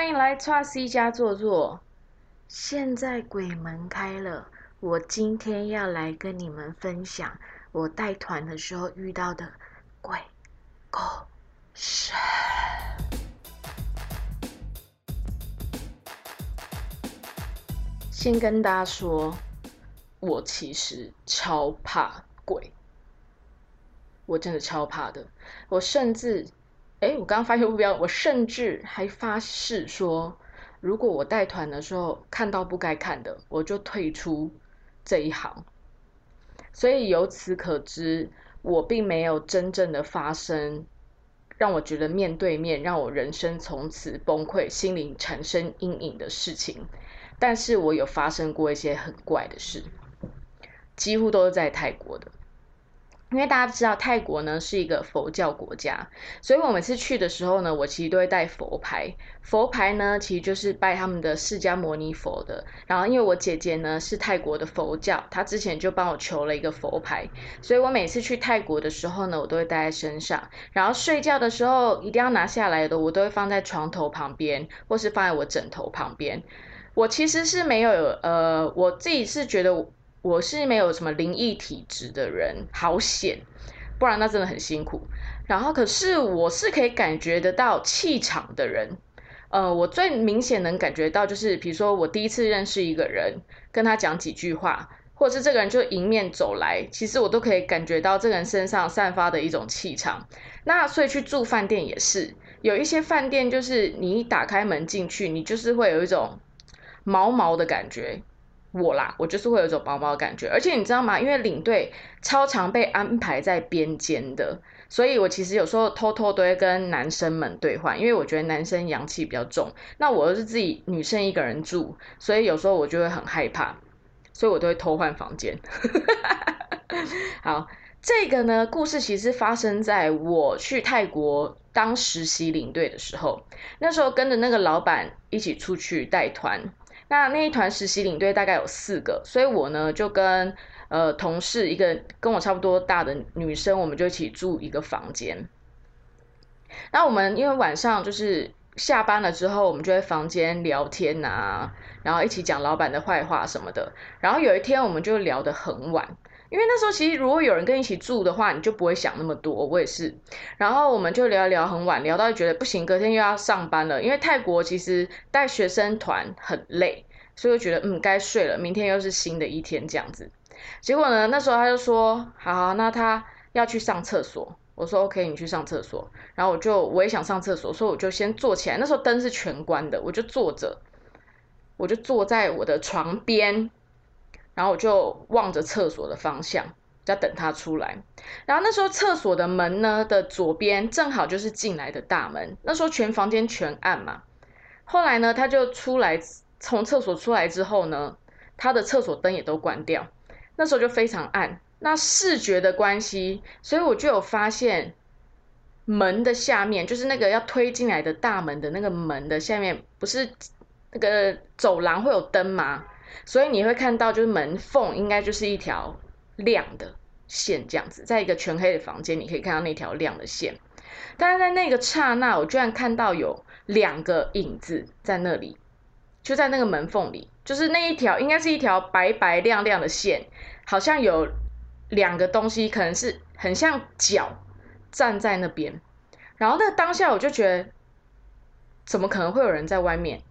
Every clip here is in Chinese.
欢迎来 t r C 家坐坐。现在鬼门开了，我今天要来跟你们分享我带团的时候遇到的鬼故事。先跟大家说，我其实超怕鬼，我真的超怕的。我甚至，哎，我刚刚发现目标，我甚至还发誓说。如果我带团的时候看到不该看的，我就退出这一行。所以由此可知，我并没有真正的发生让我觉得面对面让我人生从此崩溃、心灵产生阴影的事情。但是我有发生过一些很怪的事，几乎都是在泰国的。因为大家知道泰国呢是一个佛教国家，所以我每次去的时候呢，我其实都会带佛牌。佛牌呢，其实就是拜他们的释迦牟尼佛的。然后因为我姐姐呢是泰国的佛教，她之前就帮我求了一个佛牌，所以我每次去泰国的时候呢，我都会带在身上。然后睡觉的时候一定要拿下来的，我都会放在床头旁边，或是放在我枕头旁边。我其实是没有呃，我自己是觉得。我是没有什么灵异体质的人，好险，不然那真的很辛苦。然后，可是我是可以感觉得到气场的人。呃，我最明显能感觉到就是，比如说我第一次认识一个人，跟他讲几句话，或者是这个人就迎面走来，其实我都可以感觉到这个人身上散发的一种气场。那所以去住饭店也是，有一些饭店就是你一打开门进去，你就是会有一种毛毛的感觉。我啦，我就是会有一种毛毛的感觉，而且你知道吗？因为领队超常被安排在边间的，所以我其实有时候偷偷都会跟男生们兑换，因为我觉得男生阳气比较重。那我又是自己女生一个人住，所以有时候我就会很害怕，所以我都会偷换房间。好，这个呢，故事其实发生在我去泰国当实习领队的时候，那时候跟着那个老板一起出去带团。那那一团实习领队大概有四个，所以我呢就跟呃同事一个跟我差不多大的女生，我们就一起住一个房间。那我们因为晚上就是下班了之后，我们就在房间聊天啊，然后一起讲老板的坏话什么的。然后有一天我们就聊得很晚。因为那时候其实如果有人跟你一起住的话，你就不会想那么多。我也是，然后我们就聊聊很晚，聊到觉得不行，隔天又要上班了。因为泰国其实带学生团很累，所以我觉得嗯该睡了，明天又是新的一天这样子。结果呢，那时候他就说好，那他要去上厕所。我说 OK，你去上厕所。然后我就我也想上厕所，所以我就先坐起来。那时候灯是全关的，我就坐着，我就坐在我的床边。然后我就望着厕所的方向，在等他出来。然后那时候厕所的门呢的左边正好就是进来的大门。那时候全房间全暗嘛。后来呢，他就出来，从厕所出来之后呢，他的厕所灯也都关掉。那时候就非常暗。那视觉的关系，所以我就有发现门的下面，就是那个要推进来的大门的那个门的下面，不是那个走廊会有灯吗？所以你会看到，就是门缝应该就是一条亮的线这样子，在一个全黑的房间，你可以看到那条亮的线。但是在那个刹那，我居然看到有两个影子在那里，就在那个门缝里，就是那一条应该是一条白白亮亮的线，好像有两个东西，可能是很像脚站在那边。然后那当下我就觉得，怎么可能会有人在外面？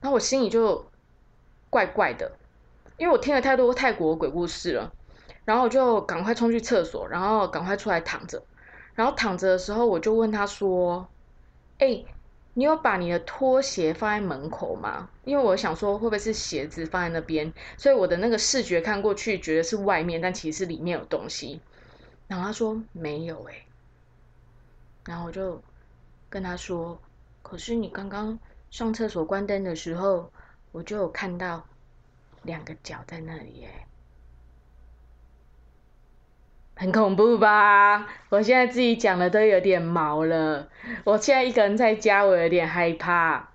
然后我心里就。怪怪的，因为我听了太多泰国鬼故事了，然后我就赶快冲去厕所，然后赶快出来躺着，然后躺着的时候我就问他说：“哎，你有把你的拖鞋放在门口吗？”因为我想说会不会是鞋子放在那边，所以我的那个视觉看过去觉得是外面，但其实里面有东西。然后他说没有哎，然后我就跟他说：“可是你刚刚上厕所关灯的时候。”我就有看到两个脚在那里，耶，很恐怖吧？我现在自己讲的都有点毛了。我现在一个人在家，我有点害怕。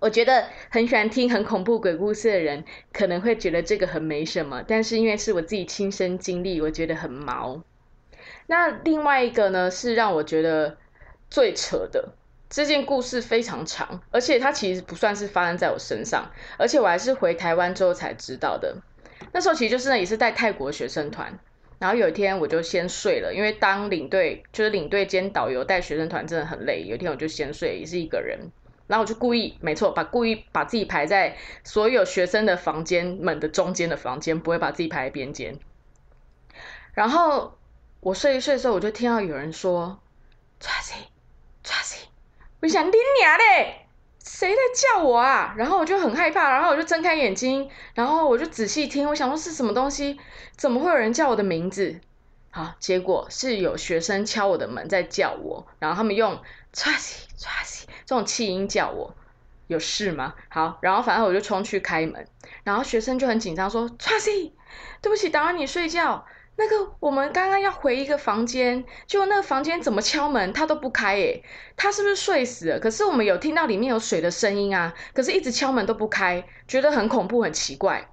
我觉得很喜欢听很恐怖鬼故事的人，可能会觉得这个很没什么，但是因为是我自己亲身经历，我觉得很毛。那另外一个呢，是让我觉得最扯的。这件故事非常长，而且它其实不算是发生在我身上，而且我还是回台湾之后才知道的。那时候其实就是呢，也是带泰国学生团，然后有一天我就先睡了，因为当领队就是领队兼导游带学生团真的很累。有一天我就先睡，也是一个人，然后我就故意，没错，把故意把自己排在所有学生的房间们的中间的房间，不会把自己排在边间。然后我睡一睡的时候，我就听到有人说 t r a c y 我想你娘嘞，谁在叫我啊？然后我就很害怕，然后我就睁开眼睛，然后我就仔细听，我想说是什么东西？怎么会有人叫我的名字？好，结果是有学生敲我的门在叫我，然后他们用 Tracy Tracy 这种气音叫我，有事吗？好，然后反正我就冲去开门，然后学生就很紧张说 Tracy，对不起，打扰你睡觉。那个我们刚刚要回一个房间，就那个房间怎么敲门他都不开诶，他是不是睡死了？可是我们有听到里面有水的声音啊，可是一直敲门都不开，觉得很恐怖很奇怪。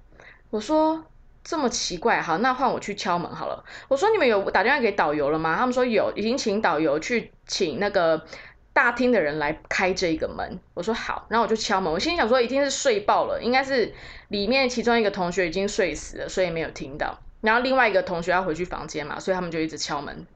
我说这么奇怪，好，那换我去敲门好了。我说你们有打电话给导游了吗？他们说有，已经请导游去请那个大厅的人来开这个门。我说好，然后我就敲门，我心里想说一定是睡爆了，应该是里面其中一个同学已经睡死了，所以没有听到。然后另外一个同学要回去房间嘛，所以他们就一直敲门。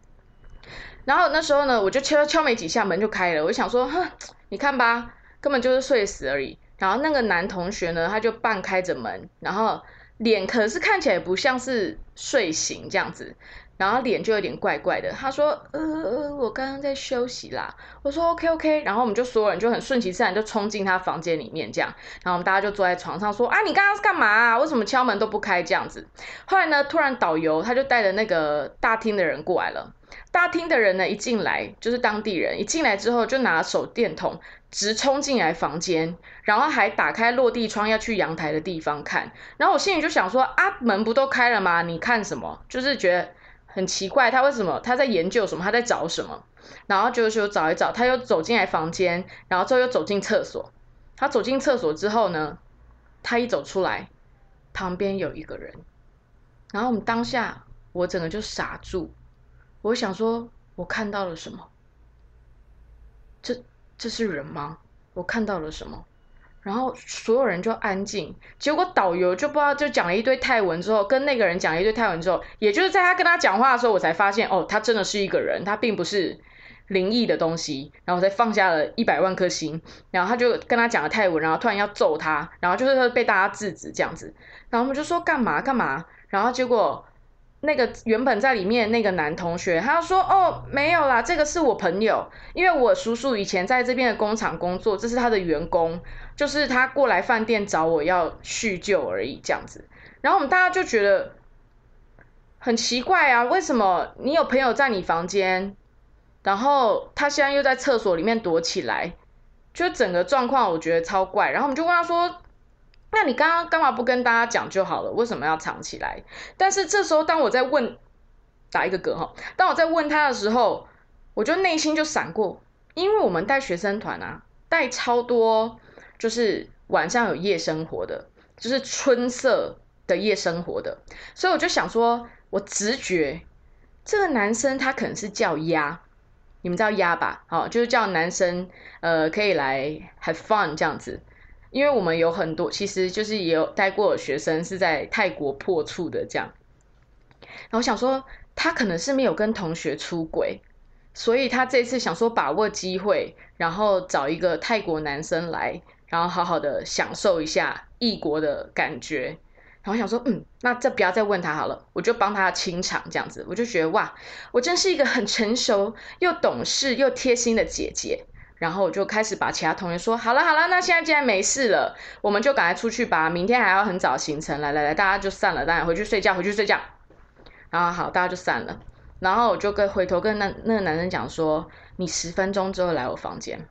然后那时候呢，我就敲敲没几下，门就开了。我就想说，哼，你看吧，根本就是睡死而已。然后那个男同学呢，他就半开着门，然后脸可是看起来不像是睡醒这样子。然后脸就有点怪怪的，他说：“呃呃，我刚刚在休息啦。”我说：“OK OK。”然后我们就所有人就很顺其自然就冲进他房间里面这样，然后我们大家就坐在床上说：“啊，你刚刚是干嘛？为什么敲门都不开这样子？”后来呢，突然导游他就带着那个大厅的人过来了。大厅的人呢一进来就是当地人，一进来之后就拿手电筒直冲进来房间，然后还打开落地窗要去阳台的地方看。然后我心里就想说：“啊，门不都开了吗？你看什么？”就是觉得。很奇怪，他为什么？他在研究什么？他在找什么？然后就是找一找，他又走进来房间，然后之后又走进厕所。他走进厕所之后呢，他一走出来，旁边有一个人。然后我们当下，我整个就傻住。我想说，我看到了什么？这这是人吗？我看到了什么？然后所有人就安静，结果导游就不知道就讲了一堆泰文之后，跟那个人讲了一堆泰文之后，也就是在他跟他讲话的时候，我才发现哦，他真的是一个人，他并不是灵异的东西。然后我才放下了一百万颗心，然后他就跟他讲了泰文，然后突然要揍他，然后就是被大家制止这样子，然后我们就说干嘛干嘛，然后结果。那个原本在里面那个男同学，他说：“哦，没有啦，这个是我朋友，因为我叔叔以前在这边的工厂工作，这是他的员工，就是他过来饭店找我要叙旧而已，这样子。”然后我们大家就觉得很奇怪啊，为什么你有朋友在你房间，然后他现在又在厕所里面躲起来，就整个状况我觉得超怪。然后我们就问他说。那你刚刚干嘛不跟大家讲就好了？为什么要藏起来？但是这时候，当我在问打一个嗝哈，当我在问他的时候，我就内心就闪过，因为我们带学生团啊，带超多，就是晚上有夜生活的，就是春色的夜生活的，所以我就想说，我直觉这个男生他可能是叫鸭，你们知道鸭吧？好，就是叫男生，呃，可以来 have fun 这样子。因为我们有很多，其实就是也有带过学生是在泰国破处的这样，然后想说他可能是没有跟同学出轨，所以他这次想说把握机会，然后找一个泰国男生来，然后好好的享受一下异国的感觉，然后想说嗯，那这不要再问他好了，我就帮他清场这样子，我就觉得哇，我真是一个很成熟又懂事又贴心的姐姐。然后我就开始把其他同学说好了好了，那现在既然没事了，我们就赶快出去吧。明天还要很早行程，来来来，大家就散了，大家回去睡觉，回去睡觉。然后好，大家就散了。然后我就跟回头跟那那个男生讲说，你十分钟之后来我房间。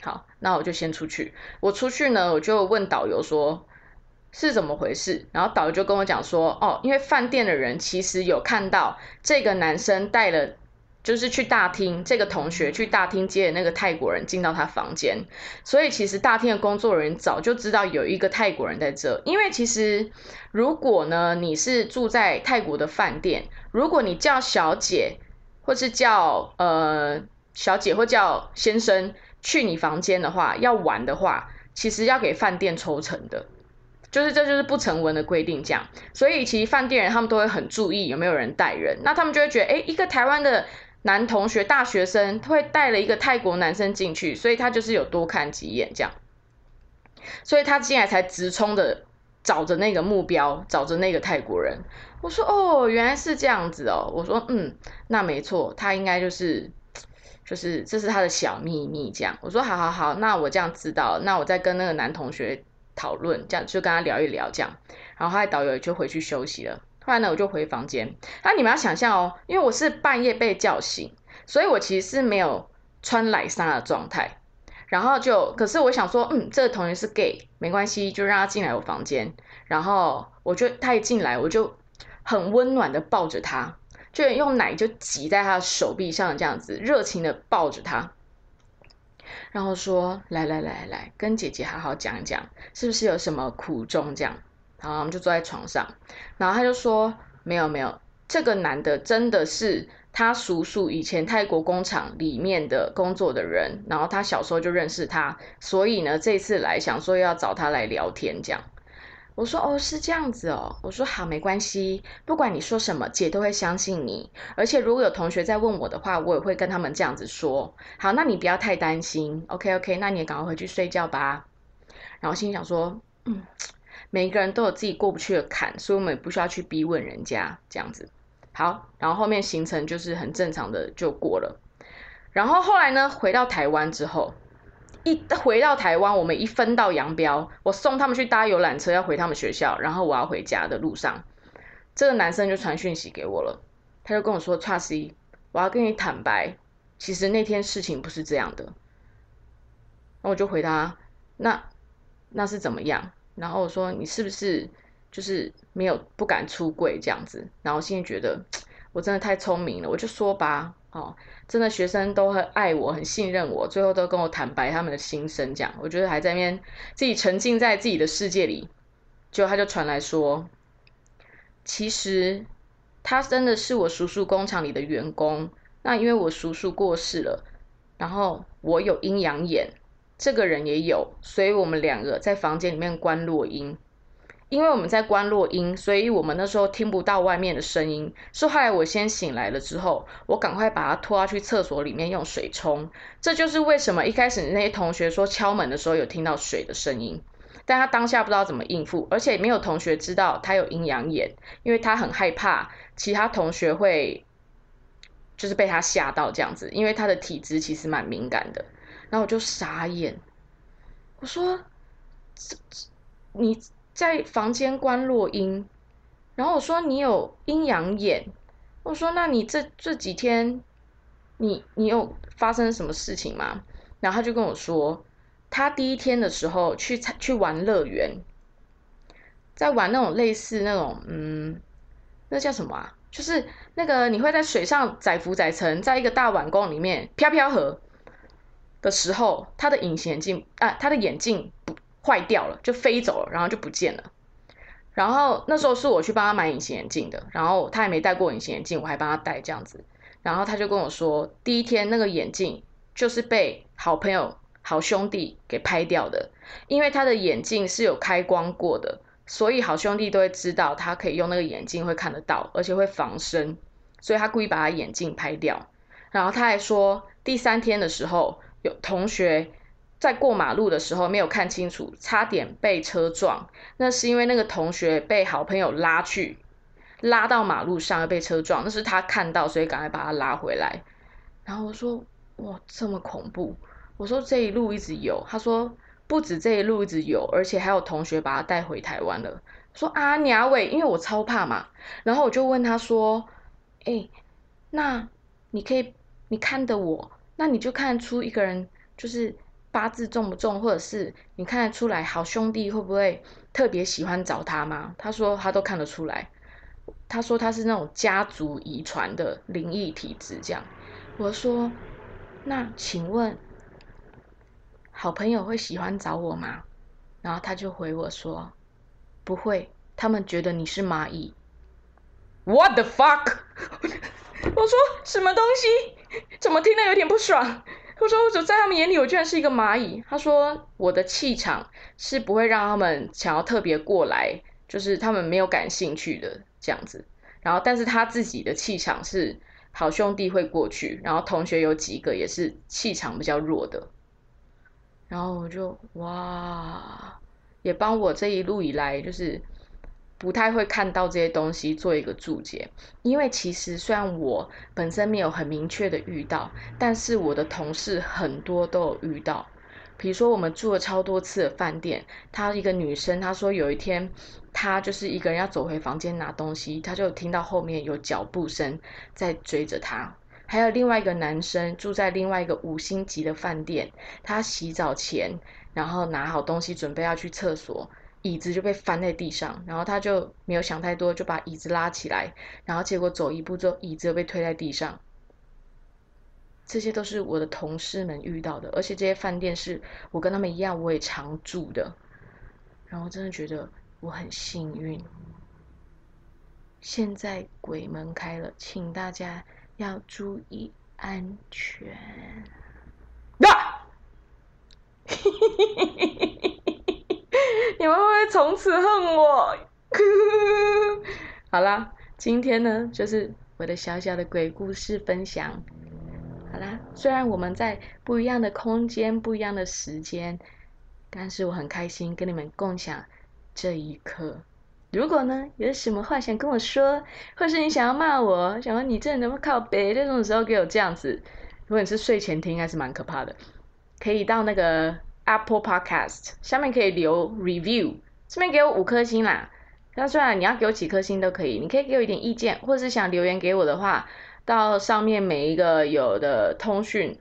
好，那我就先出去。我出去呢，我就问导游说是怎么回事。然后导游就跟我讲说，哦，因为饭店的人其实有看到这个男生带了。就是去大厅，这个同学去大厅接那个泰国人进到他房间，所以其实大厅的工作人员早就知道有一个泰国人在这。因为其实如果呢你是住在泰国的饭店，如果你叫小姐或是叫呃小姐或叫先生去你房间的话，要玩的话，其实要给饭店抽成的，就是这就是不成文的规定这样。所以其实饭店人他们都会很注意有没有人带人，那他们就会觉得，哎，一个台湾的男同学大学生会带了一个泰国男生进去，所以他就是有多看几眼这样。所以他进来才直冲的找着那个目标，找着那个泰国人。我说哦，原来是这样子哦。我说嗯，那没错，他应该就是。就是这是他的小秘密，这样我说好好好，那我这样知道，那我再跟那个男同学讨论，这样就跟他聊一聊，这样，然后他的导游就回去休息了。后来呢，我就回房间。那你们要想象哦，因为我是半夜被叫醒，所以我其实是没有穿奶纱的状态。然后就，可是我想说，嗯，这个同学是 gay，没关系，就让他进来我房间。然后我就他一进来，我就很温暖的抱着他。就用奶就挤在他手臂上，这样子热情的抱着他，然后说：“来来来来，跟姐姐好好讲一讲，是不是有什么苦衷？”这样，然后我们就坐在床上，然后他就说：“没有没有，这个男的真的是他叔叔以前泰国工厂里面的工作的人，然后他小时候就认识他，所以呢，这次来想说要找他来聊天，这样。”我说哦，是这样子哦。我说好，没关系，不管你说什么，姐都会相信你。而且如果有同学在问我的话，我也会跟他们这样子说。好，那你不要太担心。OK OK，那你也赶快回去睡觉吧。然后心里想说，嗯，每一个人都有自己过不去的坎，所以我们也不需要去逼问人家这样子。好，然后后面行程就是很正常的就过了。然后后来呢，回到台湾之后。一回到台湾，我们一分道扬镳。我送他们去搭游览车，要回他们学校，然后我要回家的路上，这个男生就传讯息给我了。他就跟我说：“叉 C，我要跟你坦白，其实那天事情不是这样的。”那我就回他：“那那是怎么样？”然后我说：“你是不是就是没有不敢出柜这样子？”然后现在觉得我真的太聪明了，我就说吧。哦，真的学生都很爱我，很信任我，最后都跟我坦白他们的心声，这样我觉得还在那边自己沉浸在自己的世界里，就他就传来说，其实他真的是我叔叔工厂里的员工，那因为我叔叔过世了，然后我有阴阳眼，这个人也有，所以我们两个在房间里面关落音。因为我们在关落音，所以我们那时候听不到外面的声音。是后来我先醒来了之后，我赶快把他拖下去厕所里面用水冲。这就是为什么一开始那些同学说敲门的时候有听到水的声音，但他当下不知道怎么应付，而且没有同学知道他有阴阳眼，因为他很害怕其他同学会就是被他吓到这样子，因为他的体质其实蛮敏感的。然后我就傻眼，我说：“这这你。”在房间关落音，然后我说你有阴阳眼，我说那你这这几天，你你有发生什么事情吗？然后他就跟我说，他第一天的时候去去玩乐园，在玩那种类似那种嗯，那叫什么啊？就是那个你会在水上载浮载沉，在一个大碗缸里面飘飘河的时候，他的隐形眼镜啊，他的眼镜不。坏掉了，就飞走了，然后就不见了。然后那时候是我去帮他买隐形眼镜的，然后他也没戴过隐形眼镜，我还帮他戴这样子。然后他就跟我说，第一天那个眼镜就是被好朋友、好兄弟给拍掉的，因为他的眼镜是有开光过的，所以好兄弟都会知道他可以用那个眼镜会看得到，而且会防身，所以他故意把他眼镜拍掉。然后他还说，第三天的时候有同学。在过马路的时候没有看清楚，差点被车撞。那是因为那个同学被好朋友拉去，拉到马路上被车撞。那是他看到，所以赶快把他拉回来。然后我说：“哇，这么恐怖！”我说：“这一路一直有。”他说：“不止这一路一直有，而且还有同学把他带回台湾了。”说：“啊，鸟伟，因为我超怕嘛。”然后我就问他说：“哎，那你可以你看的我，那你就看出一个人就是。”八字重不重，或者是你看得出来好兄弟会不会特别喜欢找他吗？他说他都看得出来。他说他是那种家族遗传的灵异体质，这样。我说那请问好朋友会喜欢找我吗？然后他就回我说不会，他们觉得你是蚂蚁。What the fuck？我说什么东西？怎么听得有点不爽？他说我在他们眼里，我居然是一个蚂蚁。他说我的气场是不会让他们想要特别过来，就是他们没有感兴趣的这样子。然后，但是他自己的气场是好兄弟会过去，然后同学有几个也是气场比较弱的。然后我就哇，也帮我这一路以来就是不太会看到这些东西做一个注解，因为其实虽然我本身没有很明确的遇到，但是我的同事很多都有遇到。比如说我们住了超多次的饭店，她一个女生，她说有一天她就是一个人要走回房间拿东西，她就听到后面有脚步声在追着她。还有另外一个男生住在另外一个五星级的饭店，他洗澡前，然后拿好东西准备要去厕所，椅子就被翻在地上，然后他就没有想太多，就把椅子拉起来，然后结果走一步之后，椅子又被推在地上。这些都是我的同事们遇到的，而且这些饭店是我跟他们一样，我也常住的，然后真的觉得我很幸运。现在鬼门开了，请大家。要注意安全。啊！你们会不会从此恨我？好啦，今天呢，就是我的小小的鬼故事分享。好啦，虽然我们在不一样的空间、不一样的时间，但是我很开心跟你们共享这一刻。如果呢，有什么话想跟我说，或是你想要骂我，想问你这能不能靠北这种时候给我这样子，如果你是睡前听，还是蛮可怕的。可以到那个 Apple Podcast 下面可以留 review，这边给我五颗星啦。那虽然你要给我几颗星都可以，你可以给我一点意见，或者是想留言给我的话，到上面每一个有的通讯。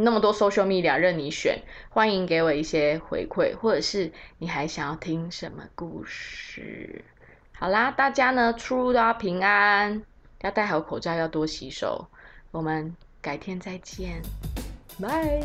那么多 social media 任你选，欢迎给我一些回馈，或者是你还想要听什么故事？好啦，大家呢出入都要平安，要戴好口罩，要多洗手。我们改天再见，拜。